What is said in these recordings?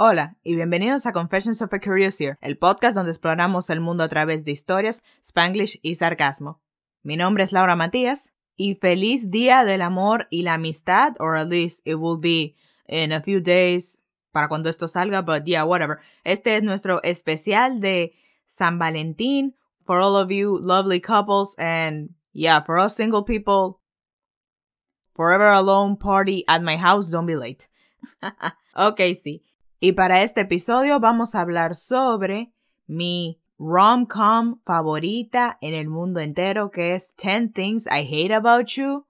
Hola y bienvenidos a Confessions of a Curiosier, el podcast donde exploramos el mundo a través de historias, spanglish y sarcasmo. Mi nombre es Laura Matías y feliz día del amor y la amistad, or at least it will be in a few days para cuando esto salga, but yeah, whatever. Este es nuestro especial de San Valentín for all of you lovely couples and yeah, for us single people, forever alone party at my house, don't be late. ok, sí. Y para este episodio vamos a hablar sobre mi rom-com favorita en el mundo entero, que es 10 Things I Hate About You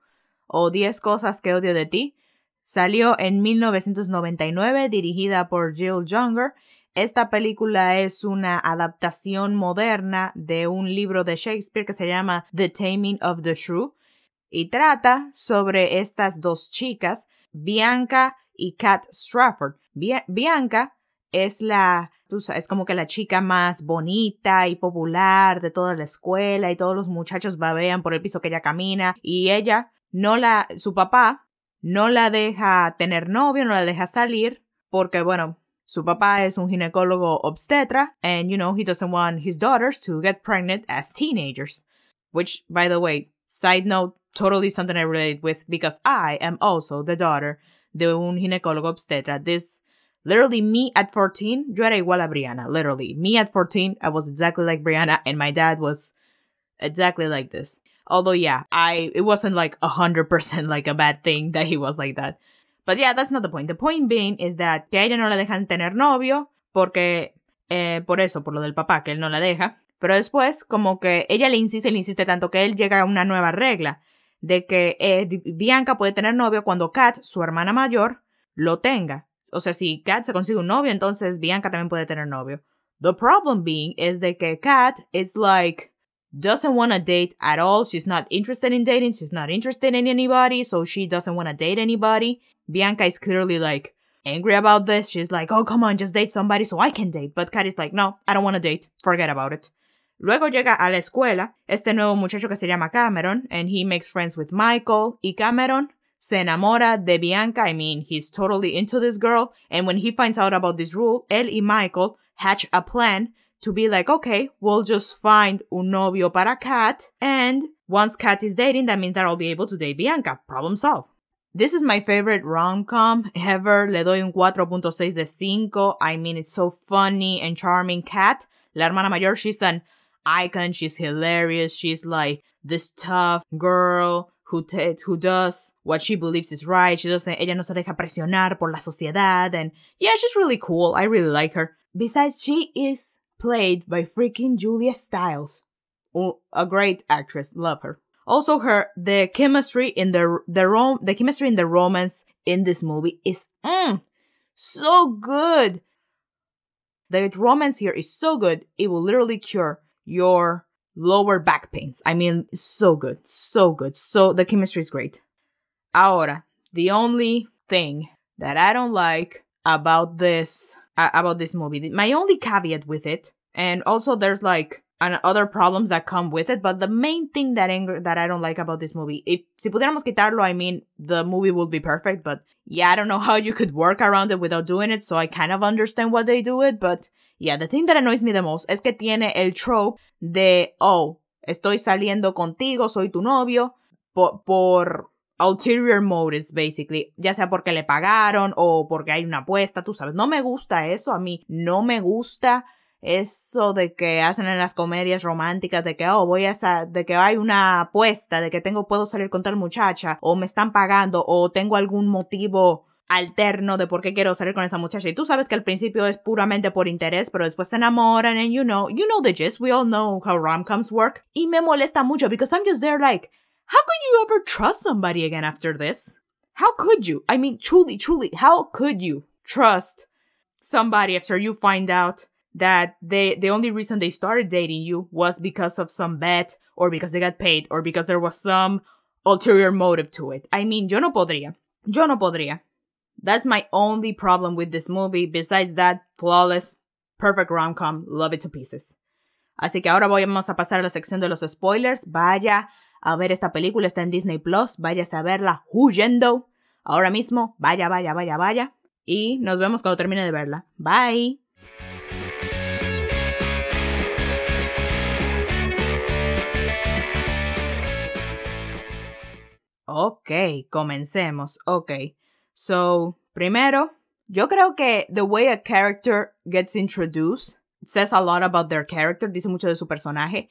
o 10 cosas que odio de ti. Salió en 1999, dirigida por Jill Junger. Esta película es una adaptación moderna de un libro de Shakespeare que se llama The Taming of the Shrew y trata sobre estas dos chicas, Bianca y Kat Strafford. Bianca es la, es como que la chica más bonita y popular de toda la escuela y todos los muchachos babean por el piso que ella camina y ella no la, su papá no la deja tener novio, no la deja salir porque bueno, su papá es un ginecólogo obstetra and you know he doesn't want his daughters to get pregnant as teenagers. Which, by the way, side note, totally something I relate with because I am also the daughter de un ginecólogo obstetra. This literally me at 14, yo era igual a Brianna. Literally, me at 14, I was exactly like Brianna, and my dad was exactly like this. Although, yeah, I it wasn't like a hundred percent like a bad thing that he was like that. But yeah, that's not the point. The point being is that que a ella no la dejan tener novio porque eh, por eso, por lo del papá, que él no la deja. Pero después, como que ella le insiste, le insiste tanto que él llega a una nueva regla de que eh, Bianca puede tener novio cuando Kat, su hermana mayor, lo tenga. O sea, si Kat se consigue un novio, entonces Bianca también puede tener novio. The problem being is de que Kat is like doesn't want to date at all. She's not interested in dating. She's not interested in anybody, so she doesn't want to date anybody. Bianca is clearly like angry about this. She's like, "Oh, come on, just date somebody so I can date." But Kat is like, "No, I don't want to date. Forget about it." Luego llega a la escuela este nuevo muchacho que se llama Cameron, and he makes friends with Michael, y Cameron se enamora de Bianca. I mean, he's totally into this girl, and when he finds out about this rule, él y Michael hatch a plan to be like, okay, we'll just find un novio para Kat, and once Kat is dating, that means that I'll be able to date Bianca. Problem solved. This is my favorite rom-com ever. Le doy un 4.6 de 5. I mean, it's so funny and charming. Kat, la hermana mayor, she's an icon. She's hilarious. She's like this tough girl who who does what she believes is right. She doesn't ella no se deja presionar por la sociedad and yeah, she's really cool. I really like her. Besides, she is played by freaking Julia Stiles. a great actress. Love her. Also, her the chemistry in the the rom the chemistry in the romance in this movie is mm, so good. The romance here is so good. It will literally cure your lower back pains. I mean, so good, so good. So the chemistry is great. Ahora, the only thing that I don't like about this uh, about this movie, my only caveat with it, and also there's like and other problems that come with it. But the main thing that anger that I don't like about this movie, if si pudiéramos quitarlo, I mean the movie would be perfect. But yeah, I don't know how you could work around it without doing it. So I kind of understand why they do it. But yeah, the thing that annoys me the most es que tiene el trope de oh, estoy saliendo contigo, soy tu novio por, por ulterior motives, basically. Ya sea porque le pagaron o porque hay una apuesta, tú sabes. No me gusta eso. A mí no me gusta eso de que hacen en las comedias románticas de que oh voy a de que hay una apuesta de que tengo puedo salir con tal muchacha o me están pagando o tengo algún motivo alterno de por qué quiero salir con esa muchacha. Y tú sabes que al principio es puramente por interés pero después se enamoran and you know you know the gist. We all know how rom-coms work. Y me molesta mucho because I'm just there like how could you ever trust somebody again after this how could you I mean truly truly how could you trust somebody after you find out that they the only reason they started dating you was because of some bet or because they got paid or because there was some ulterior motive to it. I mean, yo no podría. Yo no podría. That's my only problem with this movie. Besides that, flawless, perfect rom-com, love it to pieces. Así que ahora vamos a pasar a la sección de los spoilers. Vaya a ver esta película, está en Disney Plus. Vaya a verla huyendo. Ahora mismo, vaya, vaya, vaya, vaya. y nos vemos cuando termine de verla. Bye. Ok, comencemos. Ok. So, primero, yo creo que the way a character gets introduced says a lot about their character, dice mucho de su personaje.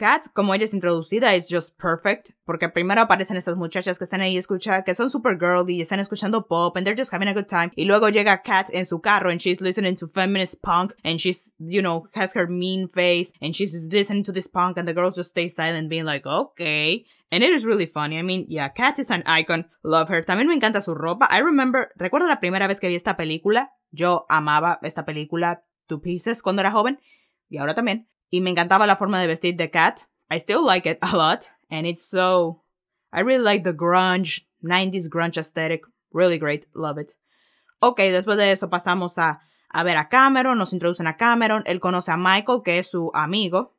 Kat, como ella es introducida, es just perfect, porque primero aparecen estas muchachas que están ahí escuchando, que son super girly y están escuchando pop, and they're just having a good time. Y luego llega Kat en su carro, and she's listening to feminist punk, and she's, you know, has her mean face, and she's listening to this punk, and the girls just stay silent, being like, okay. And it is really funny. I mean, yeah, Kat is an icon. Love her. También me encanta su ropa. I remember, recuerdo la primera vez que vi esta película. Yo amaba esta película, Two Pieces, cuando era joven. Y ahora también. Y me encantaba la forma de vestir de Kat. I still like it a lot. And it's so. I really like the grunge, 90s grunge aesthetic. Really great. Love it. Ok, después de eso pasamos a, a ver a Cameron. Nos introducen a Cameron. Él conoce a Michael, que es su amigo.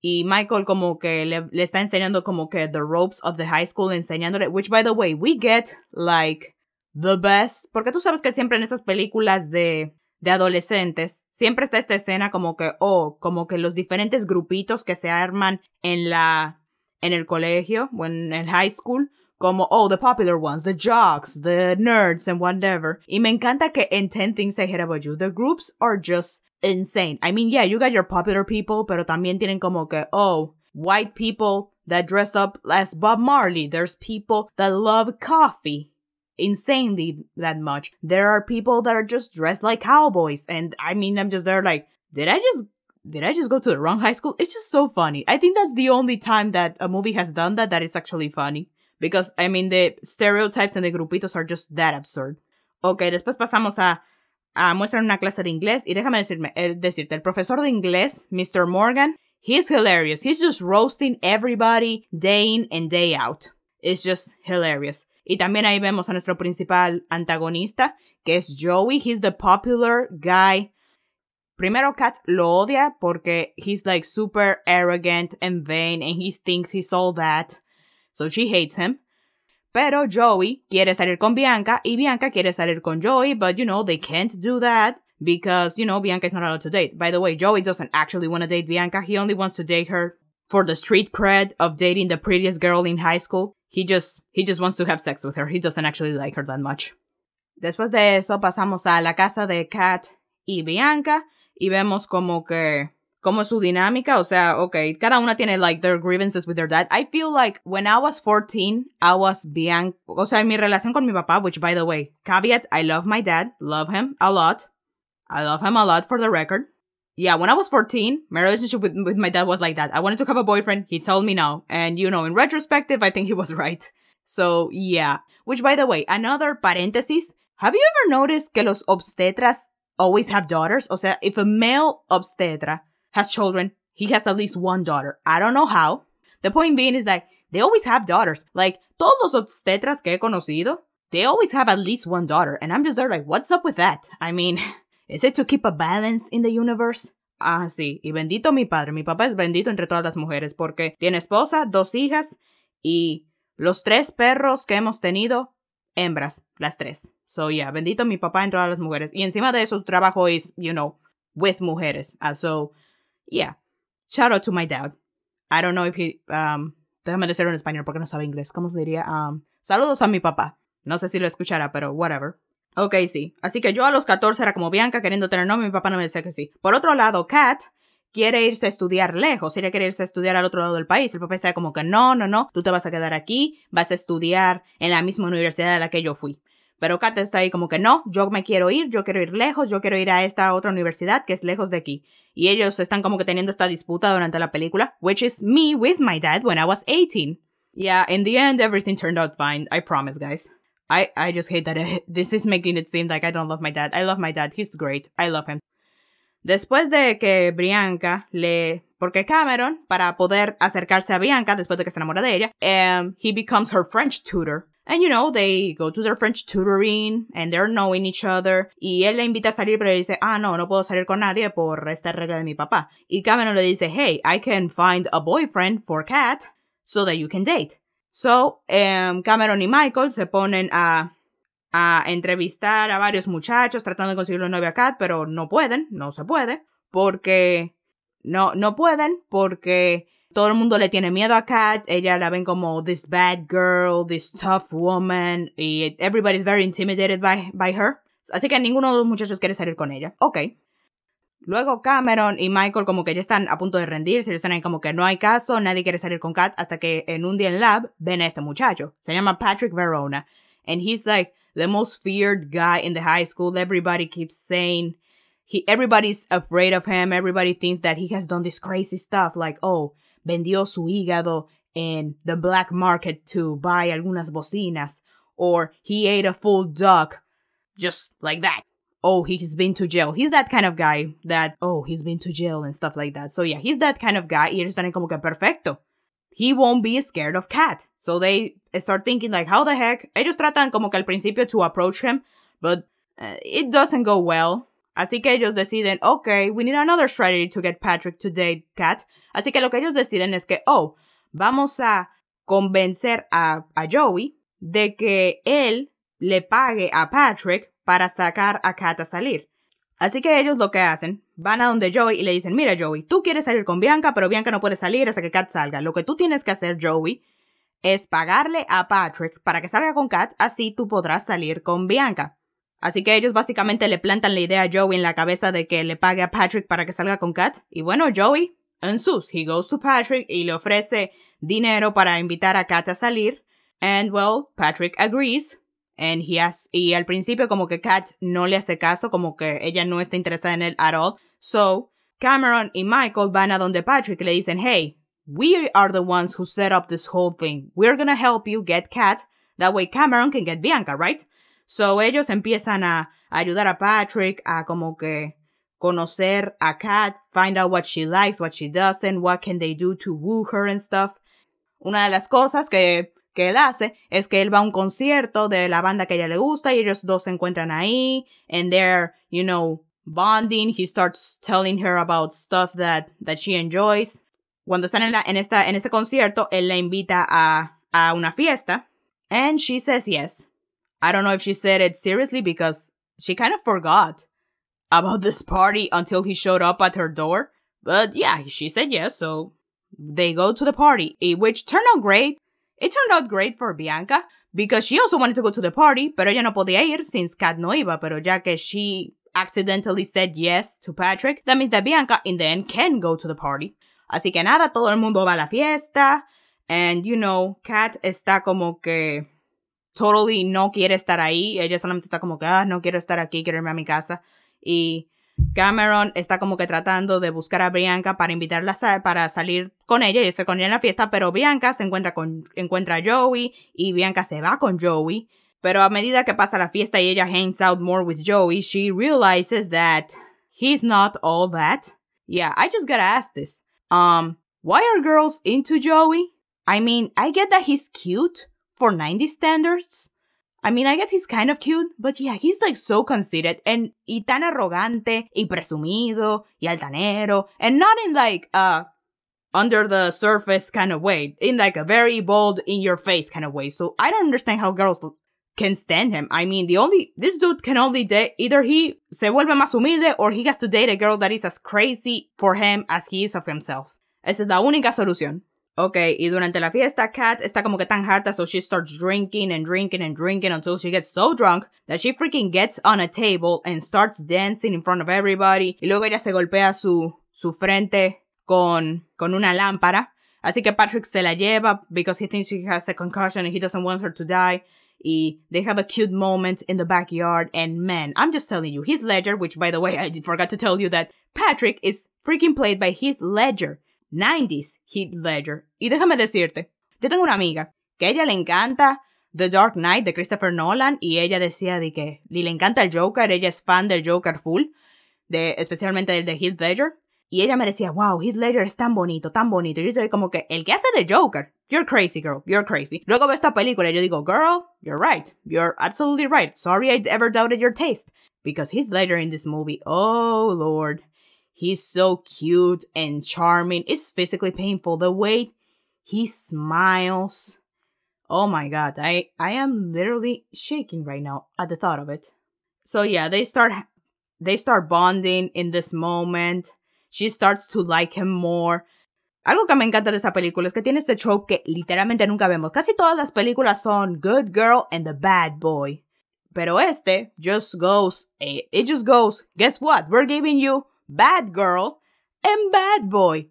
Y Michael como que le, le está enseñando como que the ropes of the high school, enseñándole, which by the way, we get like the best, porque tú sabes que siempre en estas películas de de adolescentes, siempre está esta escena como que, oh, como que los diferentes grupitos que se arman en la, en el colegio o en el high school, como, oh, the popular ones, the jocks, the nerds and whatever. Y me encanta que en 10 Things I Hate About You, the groups are just insane. I mean, yeah, you got your popular people, pero también tienen como que, oh, white people that dress up as Bob Marley. There's people that love coffee insanely that much. There are people that are just dressed like cowboys. And I mean, I'm just there like, did I just, did I just go to the wrong high school? It's just so funny. I think that's the only time that a movie has done that, that it's actually funny. Because, I mean, the stereotypes and the grupitos are just that absurd. Ok, después pasamos a, a muestran una clase de inglés y déjame decirme, el, decirte, el profesor de inglés, Mr. Morgan, he's hilarious. He's just roasting everybody day in and day out. It's just hilarious. Y también ahí vemos a nuestro principal antagonista, que es Joey. He's the popular guy. Primero Kat lo odia porque he's like super arrogant and vain and he thinks he's all that. So she hates him. Pero Joey quiere salir con Bianca y Bianca quiere salir con Joey, but you know, they can't do that because, you know, Bianca is not allowed to date. By the way, Joey doesn't actually want to date Bianca. He only wants to date her for the street cred of dating the prettiest girl in high school. He just, he just wants to have sex with her. He doesn't actually like her that much. Después de eso pasamos a la casa de Kat y Bianca y vemos como que como su dinámica, o sea, okay, cada una tiene like their grievances with their dad. I feel like when I was 14, I was Bianca, o sea, mi relación con mi papá, which by the way, caveat, I love my dad, love him a lot. I love him a lot for the record. Yeah, when I was 14, my relationship with, with my dad was like that. I wanted to have a boyfriend. He told me no. And, you know, in retrospective, I think he was right. So, yeah. Which, by the way, another parenthesis. Have you ever noticed que los obstetras always have daughters? O sea, if a male obstetra has children, he has at least one daughter. I don't know how. The point being is that they always have daughters. Like, todos los obstetras que he conocido, they always have at least one daughter. And I'm just there like, what's up with that? I mean, Is it to keep a balance in the universe? Ah, sí, y bendito mi padre, mi papá es bendito entre todas las mujeres porque tiene esposa, dos hijas y los tres perros que hemos tenido, hembras, las tres. So yeah, bendito mi papá entre todas las mujeres. Y encima de eso su trabajo es, you know, with mujeres. Uh, so, yeah, shout out to my dad. I don't know if he, um, déjame decirlo en español porque no sabe inglés. ¿Cómo se diría? Um, saludos a mi papá. No sé si lo escuchará, pero whatever. Ok, sí. Así que yo a los 14 era como Bianca queriendo tener nombre, mi papá no me decía que sí. Por otro lado, Kat quiere irse a estudiar lejos, quiere irse a estudiar al otro lado del país. El papá está como que no, no, no, tú te vas a quedar aquí, vas a estudiar en la misma universidad a la que yo fui. Pero Kat está ahí como que no, yo me quiero ir, yo quiero ir lejos, yo quiero ir a esta otra universidad que es lejos de aquí. Y ellos están como que teniendo esta disputa durante la película, which is me with my dad when I was 18. Yeah, in the end everything turned out fine, I promise guys. I, I just hate that this is making it seem like I don't love my dad. I love my dad. He's great. I love him. Después de que Bianca le... Porque Cameron, para poder acercarse a Bianca después de que se enamora de ella, um, he becomes her French tutor. And you know, they go to their French tutoring and they're knowing each other. Y él le invita a salir, pero le dice, ah, no, no puedo salir con nadie por esta regla de mi papá. Y Cameron le dice, hey, I can find a boyfriend for Kat so that you can date. So, um, Cameron y Michael se ponen a, a entrevistar a varios muchachos tratando de conseguir una novia a Kat, pero no pueden, no se puede, porque no, no pueden, porque todo el mundo le tiene miedo a Kat, ella la ven como this bad girl, this tough woman, y everybody's very intimidated by, by her. Así que ninguno de los muchachos quiere salir con ella. Ok. Luego Cameron y Michael como que ya están a punto de rendirse, están ahí como que no hay caso, nadie quiere salir con Kat hasta que en un día en lab ven a este muchacho. Se llama Patrick Verona. And he's like the most feared guy in the high school. Everybody keeps saying he everybody's afraid of him. Everybody thinks that he has done this crazy stuff like, oh, vendió su hígado in the black market to buy algunas bocinas or he ate a full duck just like that oh, he's been to jail. He's that kind of guy that, oh, he's been to jail and stuff like that. So yeah, he's that kind of guy. Y ellos están como que perfecto. He won't be scared of Cat. So they start thinking like, how the heck? Ellos tratan como que al principio to approach him, but uh, it doesn't go well. Así que ellos deciden, okay, we need another strategy to get Patrick to date Cat. Así que lo que ellos deciden es que, oh, vamos a convencer a, a Joey de que él le pague a Patrick para sacar a Kat a salir. Así que ellos lo que hacen, van a donde Joey y le dicen, mira Joey, tú quieres salir con Bianca, pero Bianca no puede salir hasta que Kat salga. Lo que tú tienes que hacer, Joey, es pagarle a Patrick para que salga con Kat, así tú podrás salir con Bianca. Así que ellos básicamente le plantan la idea a Joey en la cabeza de que le pague a Patrick para que salga con Kat. Y bueno, Joey, en sus, he goes to Patrick y le ofrece dinero para invitar a Kat a salir. And well, Patrick agrees. And he has, y al principio como que Kat no le hace caso, como que ella no está interesada en él at all. So, Cameron y Michael van a donde Patrick le dicen, hey, we are the ones who set up this whole thing. We're gonna help you get Kat. That way Cameron can get Bianca, right? So ellos empiezan a, ayudar a Patrick a como que conocer a Kat, find out what she likes, what she doesn't, what can they do to woo her and stuff. Una de las cosas que que él hace es que él va a un concierto de la banda que a ella le gusta y ellos dos se encuentran ahí and they're, you know, bonding. He starts telling her about stuff that, that she enjoys. Cuando están en, la, en, esta, en este concierto, él la invita a, a una fiesta and she says yes. I don't know if she said it seriously because she kind of forgot about this party until he showed up at her door. But yeah, she said yes, so they go to the party, which turned out great. It turned out great for Bianca because she also wanted to go to the party, pero ella no podía ir since Kat no iba, pero ya que she accidentally said yes to Patrick, that means that Bianca in the end can go to the party. Así que nada, todo el mundo va a la fiesta, and you know, Kat está como que totally no quiere estar ahí, ella solamente está como que, ah, no quiero estar aquí, quiero irme a mi casa, y Cameron está como que tratando de buscar a Bianca para invitarla para salir con ella y estar con ella en la fiesta, pero Bianca se encuentra con encuentra a Joey y Bianca se va con Joey. Pero a medida que pasa la fiesta y ella hangs out more with Joey, she realizes that he's not all that. Yeah, I just gotta ask this. Um, why are girls into Joey? I mean, I get that he's cute for 90 standards, I mean, I guess he's kind of cute, but yeah, he's like so conceited and y tan arrogante y presumido y altanero and not in like uh under the surface kind of way, in like a very bold in your face kind of way. So I don't understand how girls can stand him. I mean, the only this dude can only date either he se vuelve más humilde or he has to date a girl that is as crazy for him as he is of himself. Esa es la única solución. Ok, y durante la fiesta, Kat está como que tan harta, so she starts drinking and drinking and drinking until she gets so drunk that she freaking gets on a table and starts dancing in front of everybody. Y luego ella se golpea su, su frente con, con una lámpara. Así que Patrick se la lleva because he thinks she has a concussion and he doesn't want her to die. Y they have a cute moment in the backyard. And man, I'm just telling you, Heath Ledger, which by the way, I forgot to tell you that Patrick is freaking played by Heath Ledger. 90s Heath Ledger. Y déjame decirte, yo tengo una amiga que a ella le encanta The Dark Knight de Christopher Nolan y ella decía de que le encanta el Joker, ella es fan del Joker full, de, especialmente el de Heath Ledger. Y ella me decía, wow, Heath Ledger es tan bonito, tan bonito. Y yo estoy como que, el que hace de Joker, you're crazy, girl, you're crazy. Luego veo esta película y yo digo, girl, you're right, you're absolutely right. Sorry I ever doubted your taste. Because Heath Ledger in this movie, oh lord, He's so cute and charming. It's physically painful. The way he smiles. Oh my god, I I am literally shaking right now at the thought of it. So yeah, they start they start bonding in this moment. She starts to like him more. Algo que me encanta de esa película es que tiene este trope que literalmente nunca vemos. Casi todas las películas son good girl and the bad boy. Pero este just goes, eh, it just goes, guess what? We're giving you bad girl and bad boy.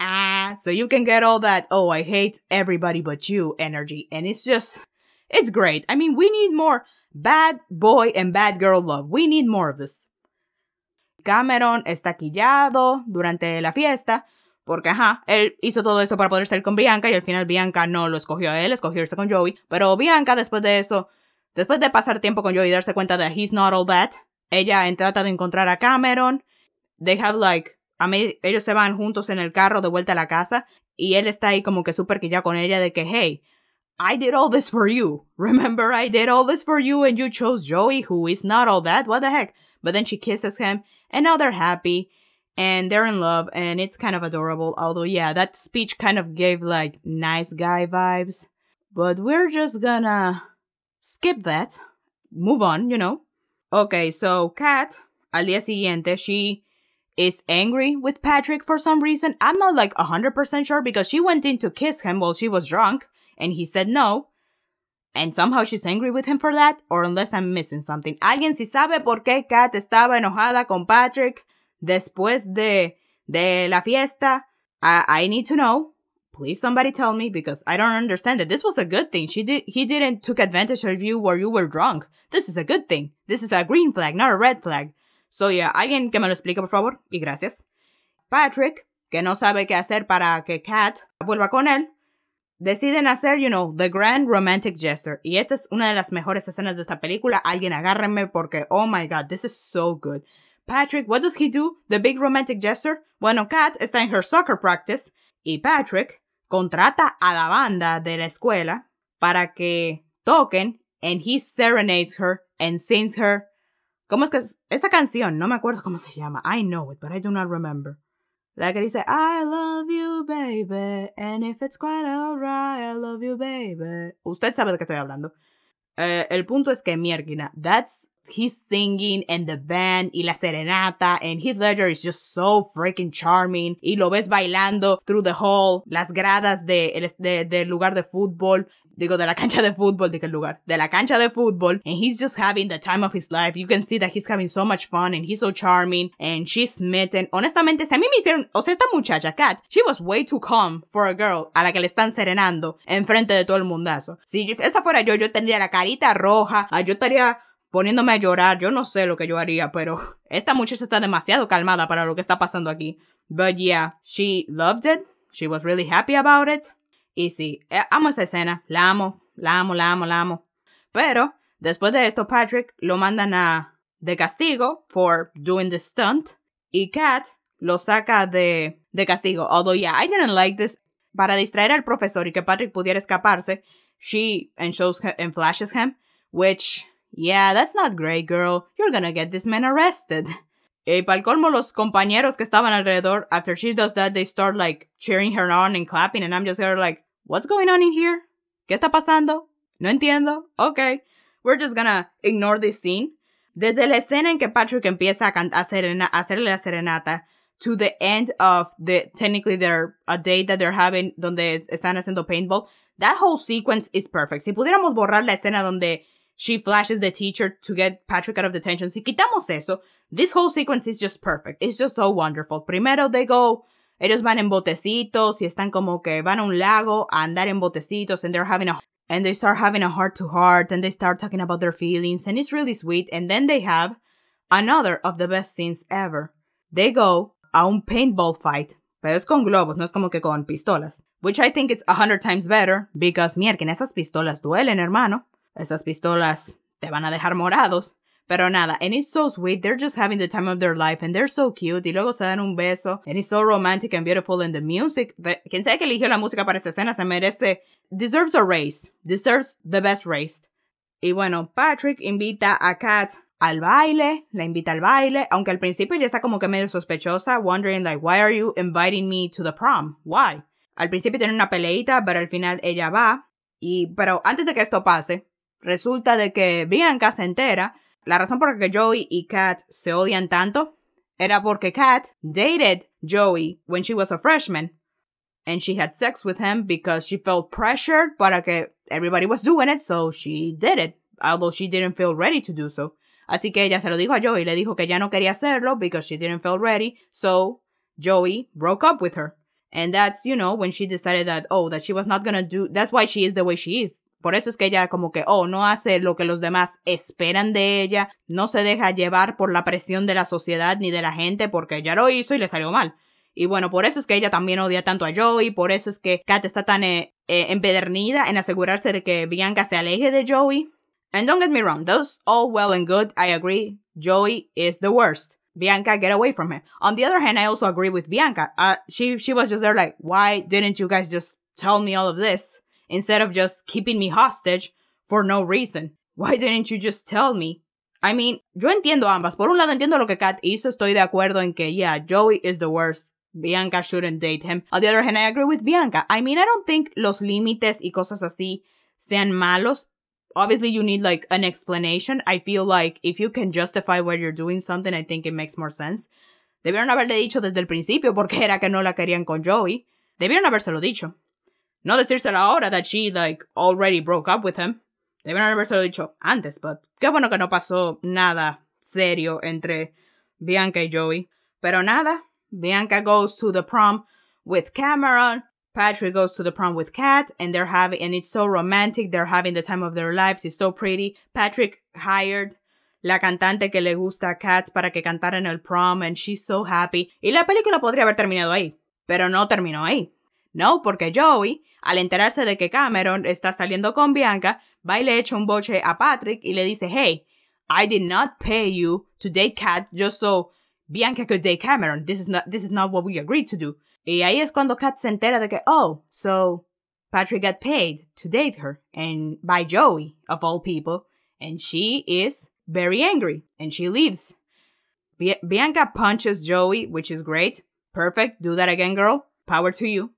Ah, so you can get all that, oh, I hate everybody but you energy. And it's just, it's great. I mean, we need more bad boy and bad girl love. We need more of this. Cameron está quillado durante la fiesta porque, ajá, él hizo todo esto para poder salir con Bianca y al final Bianca no lo escogió a él, escogió irse con Joey. Pero Bianca, después de eso, después de pasar tiempo con Joey y darse cuenta de he's not all that, ella trata de encontrar a Cameron. They have like, a ellos se van juntos en el carro de vuelta a la casa y él está ahí como que súper que ya con ella de que, hey, I did all this for you. Remember, I did all this for you and you chose Joey, who is not all that. What the heck? But then she kisses him and now they're happy and they're in love and it's kind of adorable. Although, yeah, that speech kind of gave like nice guy vibes. But we're just gonna skip that. Move on, you know. Okay, so Kat, al día siguiente, she is angry with Patrick for some reason. I'm not like 100% sure because she went in to kiss him while she was drunk and he said no. And somehow she's angry with him for that, or unless I'm missing something. ¿Alguien si sabe por qué Kat estaba enojada con Patrick? después de, de la fiesta. I, I need to know. Please somebody tell me because I don't understand it. This was a good thing. She did, he didn't took advantage of you while you were drunk. This is a good thing. This is a green flag, not a red flag. So yeah, alguien que me lo explique por favor y gracias. Patrick, que no sabe qué hacer para que Kat vuelva con él, deciden hacer, you know, the grand romantic gesture. Y esta es una de las mejores escenas de esta película. Alguien agárrenme porque, oh my god, this is so good. Patrick, what does he do? The big romantic gesture. Bueno, Kat está en her soccer practice y Patrick contrata a la banda de la escuela para que toquen and he serenades her and sings her. ¿Cómo es que es? Esa canción? No me acuerdo cómo se llama. I know it, but I do not remember. La que dice, I love you, baby, and if it's quite alright, I love you, baby. Usted sabe de qué estoy hablando. Eh, el punto es que Miergina, that's he's singing and the band y la serenata and Heath Ledger is just so freaking charming y lo ves bailando through the hall, las gradas de, de, del lugar de fútbol digo, de la cancha de fútbol, de qué lugar, de la cancha de fútbol, and he's just having the time of his life. You can see that he's having so much fun and he's so charming and she's smitten. Honestamente, si a mí me hicieron, o sea, esta muchacha, Kat, she was way too calm for a girl a la que le están serenando enfrente de todo el mundazo. Si esa fuera yo, yo tendría la carita roja, ah, yo estaría poniéndome a llorar, yo no sé lo que yo haría, pero esta muchacha está demasiado calmada para lo que está pasando aquí. But yeah, she loved it. She was really happy about it. Y sí, eh, amo esa escena, la amo, la amo, la amo, la amo. Pero después de esto, Patrick lo mandan a de castigo for doing the stunt y Kat lo saca de, de castigo. Although, yeah, I didn't like this. Para distraer al profesor y que Patrick pudiera escaparse, she and shows him, and flashes him, which, yeah, that's not great, girl. You're gonna get this man arrested. Y para el colmo, los compañeros que estaban alrededor, after she does that, they start like cheering her on and clapping, and I'm just there like, What's going on in here? ¿Qué está pasando? No entiendo. Okay. We're just gonna ignore this scene. Desde la escena en que Patrick empieza a, serena, a hacerle la serenata to the end of the technically their a date that they're having donde están haciendo paintball, that whole sequence is perfect. Si pudiéramos borrar la escena donde she flashes the teacher to get Patrick out of detention, si quitamos eso, this whole sequence is just perfect. It's just so wonderful. Primero they go ellos van en botecitos y están como que van a un lago a andar en botecitos and they're having a and they start having a heart to heart and they start talking about their feelings and it's really sweet and then they have another of the best scenes ever. They go a un paintball fight, pero es con globos, no es como que con pistolas, which I think is a hundred times better because mierda, esas pistolas duelen, hermano. Esas pistolas te van a dejar morados. Pero nada, and it's so sweet. They're just having the time of their life and they're so cute. Y luego se dan un beso. And it's so romantic and beautiful. And the music, the, quien sea que eligió la música para esta escena se merece, deserves a race. Deserves the best race. Y bueno, Patrick invita a Kat al baile, la invita al baile, aunque al principio ya está como que medio sospechosa, wondering like, why are you inviting me to the prom? Why? Al principio tiene una peleita, pero al final ella va. Y, pero antes de que esto pase, resulta de que Bianca se entera, la razón por la que Joey y Kat se odian tanto era porque Kat dated Joey when she was a freshman. And she had sex with him because she felt pressured para que everybody was doing it, so she did it, although she didn't feel ready to do so. Así que ella se lo dijo a Joey, le dijo que ya no quería hacerlo because she didn't feel ready, so Joey broke up with her. And that's, you know, when she decided that, oh, that she was not gonna do, that's why she is the way she is. Por eso es que ella como que, oh, no hace lo que los demás esperan de ella, no se deja llevar por la presión de la sociedad ni de la gente porque ella lo hizo y le salió mal. Y bueno, por eso es que ella también odia tanto a Joey, por eso es que Kat está tan eh, eh, empedernida en asegurarse de que Bianca se aleje de Joey. And don't get me wrong, those all well and good, I agree. Joey is the worst. Bianca, get away from him. On the other hand, I also agree with Bianca. Uh, she she was just there like, why didn't you guys just tell me all of this instead of just keeping me hostage for no reason? Why didn't you just tell me? I mean, yo entiendo ambas. Por un lado entiendo lo que Kat hizo, estoy de acuerdo en que, yeah, Joey is the worst. Bianca shouldn't date him. On the other hand, I agree with Bianca. I mean, I don't think los límites y cosas así sean malos obviously you need like an explanation. I feel like if you can justify why you're doing something, I think it makes more sense. Debieron haberle dicho desde el principio porque era que no la querían con Joey. Debieron habérselo dicho. No decírselo ahora that she like already broke up with him. Debieron habérselo dicho antes, but qué bueno que no pasó nada serio entre Bianca y Joey. Pero nada, Bianca goes to the prom with Cameron. Patrick goes to the prom with Kat and they're having, and it's so romantic. They're having the time of their lives. It's so pretty. Patrick hired la cantante que le gusta a Kat para que cantara en el prom and she's so happy. Y la película podría haber terminado ahí, pero no terminó ahí. No, porque Joey, al enterarse de que Cameron está saliendo con Bianca, va y le echa un boche a Patrick y le dice, hey, I did not pay you to date Kat just so Bianca could date Cameron. This is not, this is not what we agreed to do. Y ahí es cuando Kat se entera de que, oh, so Patrick got paid to date her, and by Joey, of all people, and she is very angry, and she leaves. Bianca punches Joey, which is great. Perfect. Do that again, girl. Power to you.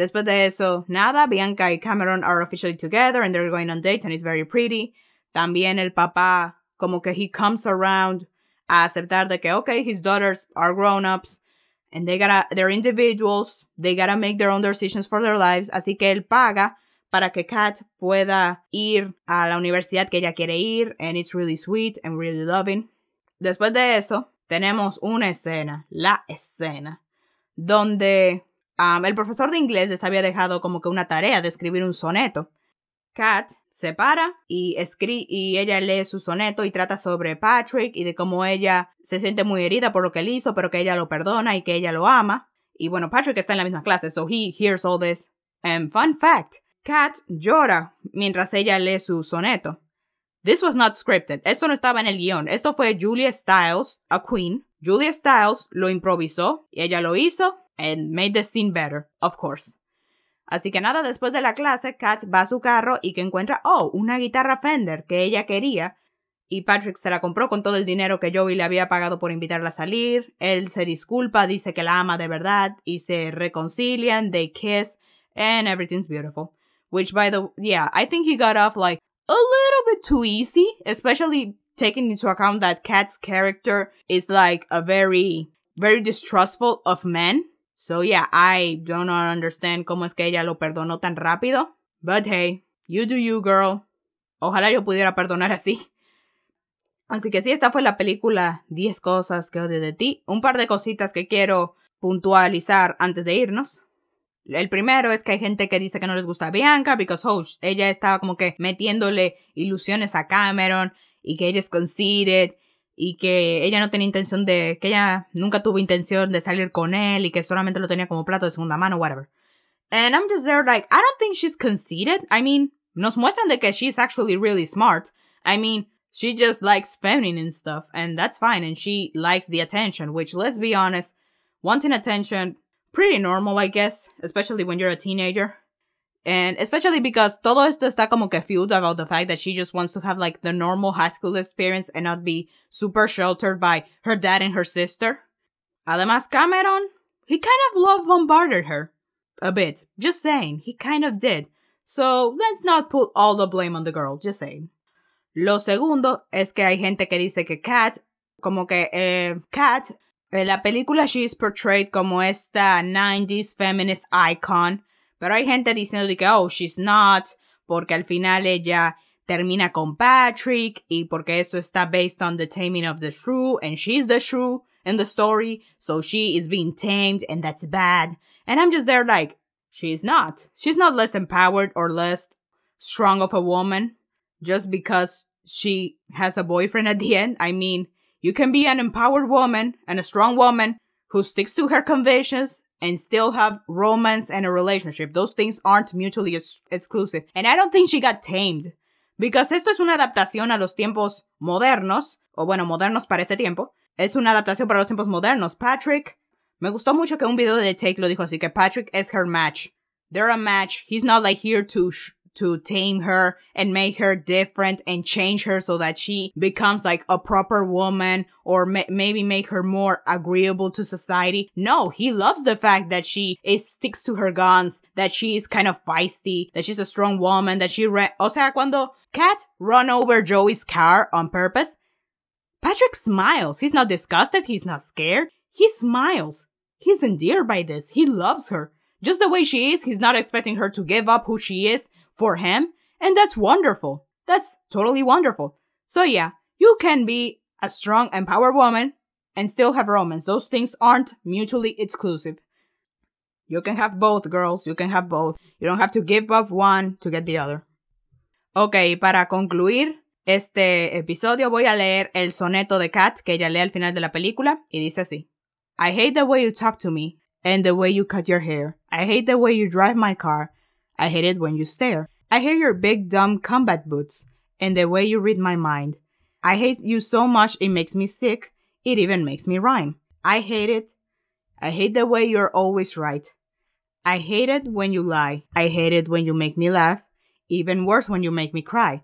Después de eso, nada, Bianca y Cameron are officially together and they're going on dates and it's very pretty. También el papá, como que he comes around a aceptar de que, okay, his daughters are grown-ups and they gotta, they're individuals, they gotta make their own decisions for their lives, así que él paga para que Kat pueda ir a la universidad que ella quiere ir, and it's really sweet and really loving. Después de eso, tenemos una escena, la escena, donde el profesor de inglés les había dejado como que una tarea de escribir un soneto. Kat se para y, escribe, y ella lee su soneto y trata sobre Patrick y de cómo ella se siente muy herida por lo que él hizo, pero que ella lo perdona y que ella lo ama. Y bueno, Patrick está en la misma clase, so he hears all this. And fun fact, Kat llora mientras ella lee su soneto. This was not scripted. Esto no estaba en el guion. Esto fue Julia Stiles, a queen. Julia Stiles lo improvisó y ella lo hizo and made the scene better, of course. Así que nada, después de la clase, Kat va a su carro y que encuentra, oh, una guitarra Fender que ella quería. Y Patrick se la compró con todo el dinero que Joey le había pagado por invitarla a salir. Él se disculpa, dice que la ama de verdad y se reconcilian, they kiss, and everything's beautiful. Which, by the yeah, I think he got off like a little bit too easy, especially taking into account that Kat's character is like a very, very distrustful of men. So yeah, I don't understand cómo es que ella lo perdonó tan rápido. But hey, you do you, girl. Ojalá yo pudiera perdonar así. Así que sí, esta fue la película 10 cosas que odio de ti. Un par de cositas que quiero puntualizar antes de irnos. El primero es que hay gente que dice que no les gusta Bianca because oh, ella estaba como que metiéndole ilusiones a Cameron y que ella es conceited y que ella no tenía intención de, que ella nunca tuvo intención de salir con él y que solamente lo tenía como plato de segunda mano, whatever. And I'm just there like, I don't think she's conceited. I mean, nos muestran de que she's actually really smart. I mean, she just likes feminine stuff and that's fine and she likes the attention, which let's be honest, wanting attention, pretty normal, I guess, especially when you're a teenager. And especially because todo esto está como que fueled about the fact that she just wants to have like the normal high school experience and not be super sheltered by her dad and her sister. Además, Cameron, he kind of love bombarded her. A bit. Just saying. He kind of did. So let's not put all the blame on the girl, just saying. Lo segundo es que hay gente que dice que Kat, como que eh, Kat, en la película she is portrayed como esta 90s feminist icon, pero hay gente diciendo que, oh, she's not, porque al final ella termina con Patrick y porque esto está based on the taming of the shrew and she's the shrew in the story, so she is being tamed and that's bad. And I'm just there like, she's not. She's not less empowered or less strong of a woman just because she has a boyfriend at the end. I mean, you can be an empowered woman and a strong woman who sticks to her convictions and still have romance and a relationship. Those things aren't mutually ex- exclusive. And I don't think she got tamed. Because esto es una adaptación a los tiempos modernos, o bueno, modernos para ese tiempo. Es una adaptación para los tiempos modernos. Patrick, me gustó mucho que un video de Take lo dijo así, que Patrick es her match. They're a match. He's not like here to to tame her and make her different and change her so that she becomes like a proper woman or ma- maybe make her more agreeable to society. No, he loves the fact that she is sticks to her guns, that she is kind of feisty, that she's a strong woman, that she re- o sea, cuando Kat run over Joey's car on purpose, Patrick smiles. He's not disgusted. He's not scared. He smiles. He's endeared by this. He loves her. Just the way she is, he's not expecting her to give up who she is for him, and that's wonderful. That's totally wonderful. So yeah, you can be a strong, empowered woman and still have romance. Those things aren't mutually exclusive. You can have both, girls. You can have both. You don't have to give up one to get the other. Ok, para concluir este episodio voy a leer el soneto de Kat que ella lee al final de la película y dice así. I hate the way you talk to me and the way you cut your hair. I hate the way you drive my car. I hate it when you stare. I hate your big dumb combat boots and the way you read my mind. I hate you so much it makes me sick. It even makes me rhyme. I hate it. I hate the way you're always right. I hate it when you lie. I hate it when you make me laugh. Even worse when you make me cry.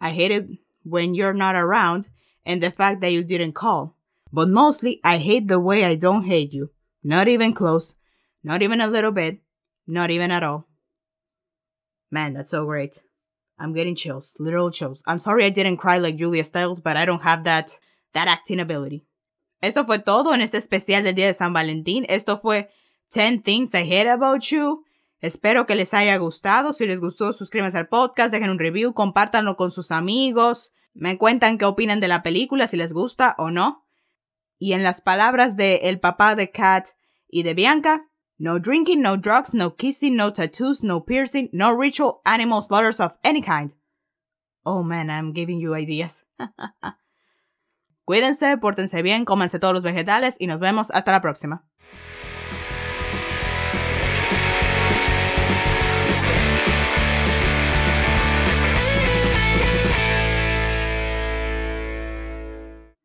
I hate it when you're not around and the fact that you didn't call. But mostly, I hate the way I don't hate you. Not even close. Not even a little bit. Not even at all. Man, that's so great. I'm getting chills, literal chills. I'm sorry I didn't cry like Julia Stiles, but I don't have that, that acting ability. Esto fue todo en este especial del Día de San Valentín. Esto fue 10 Things I Hate About You. Espero que les haya gustado. Si les gustó, suscríbanse al podcast, dejen un review, compártanlo con sus amigos. Me cuentan qué opinan de la película, si les gusta o no. Y en las palabras de el papá de Kat y de Bianca, no drinking, no drugs, no kissing, no tattoos, no piercing, no ritual animal slaughters of any kind. Oh man, I'm giving you ideas. Cuídense, pórtense bien, cómanse todos los vegetales y nos vemos hasta la próxima.